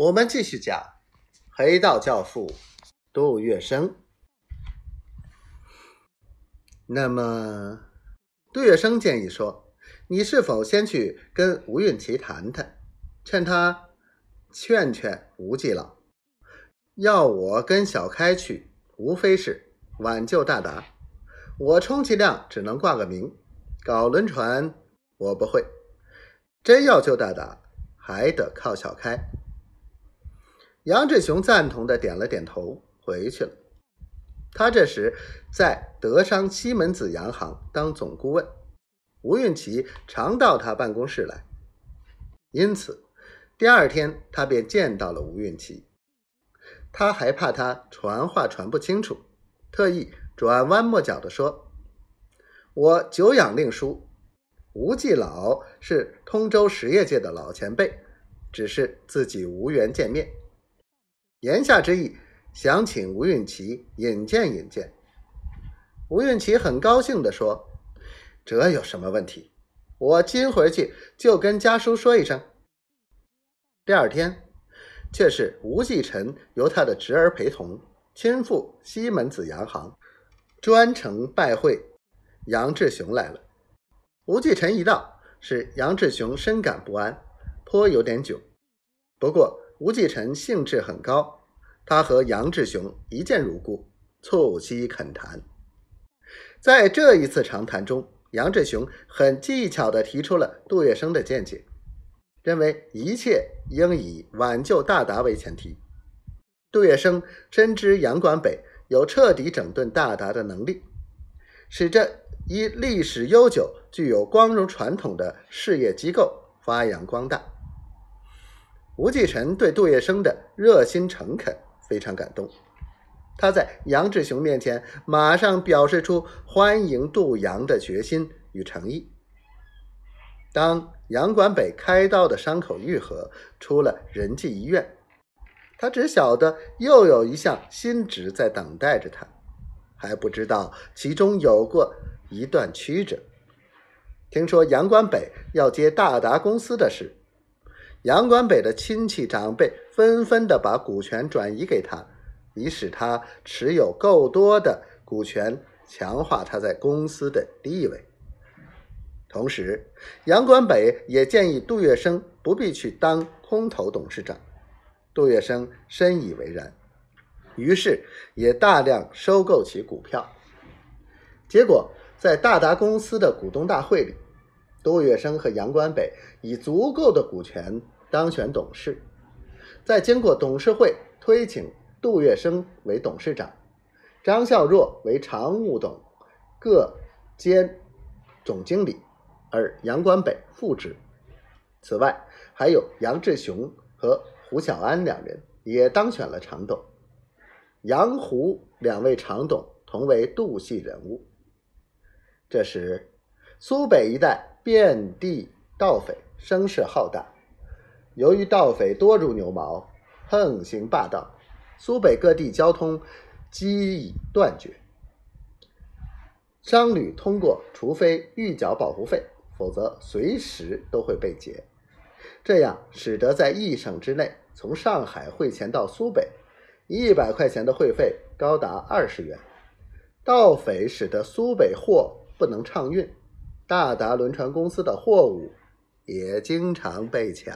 我们继续讲黑道教父杜月笙。那么，杜月笙建议说：“你是否先去跟吴运奇谈谈，劝他劝劝吴继老？要我跟小开去，无非是挽救大达。我充其量只能挂个名，搞轮船我不会。真要救大达，还得靠小开。”杨志雄赞同的点了点头，回去了。他这时在德商西门子洋行当总顾问，吴运琪常到他办公室来，因此第二天他便见到了吴运琪。他还怕他传话传不清楚，特意转弯抹角的说：“我久仰令叔，吴继老是通州实业界的老前辈，只是自己无缘见面。”言下之意，想请吴运琪引荐引荐。吴运琪很高兴地说：“这有什么问题？我今回去就跟家叔说一声。”第二天，却是吴继臣由他的侄儿陪同，亲赴西门子洋行，专程拜会杨志雄来了。吴继臣一到，使杨志雄深感不安，颇有点窘。不过，吴继臣兴致很高，他和杨志雄一见如故，促膝恳谈。在这一次长谈中，杨志雄很技巧地提出了杜月笙的见解，认为一切应以挽救大达为前提。杜月笙深知杨管北有彻底整顿大达的能力，使这一历史悠久、具有光荣传统的事业机构发扬光大。吴继臣对杜月笙的热心诚恳非常感动，他在杨志雄面前马上表示出欢迎杜杨的决心与诚意。当杨管北开刀的伤口愈合，出了仁济医院，他只晓得又有一项新职在等待着他，还不知道其中有过一段曲折。听说杨管北要接大达公司的事。杨管北的亲戚长辈纷纷的把股权转移给他，以使他持有够多的股权，强化他在公司的地位。同时，杨管北也建议杜月笙不必去当空头董事长。杜月笙深以为然，于是也大量收购其股票。结果，在大达公司的股东大会里。杜月笙和杨关北以足够的股权当选董事，在经过董事会推请杜月笙为董事长，张孝若为常务董，各兼总经理，而杨关北副职。此外，还有杨志雄和胡小安两人也当选了常董，杨胡两位常董同为杜系人物。这时，苏北一带。遍地盗匪，声势浩大。由于盗匪多如牛毛，横行霸道，苏北各地交通几已断绝。商旅通过，除非预缴保护费，否则随时都会被劫。这样使得在一省之内，从上海汇钱到苏北，一百块钱的会费高达二十元。盗匪使得苏北货不能畅运。大达轮船公司的货物也经常被抢。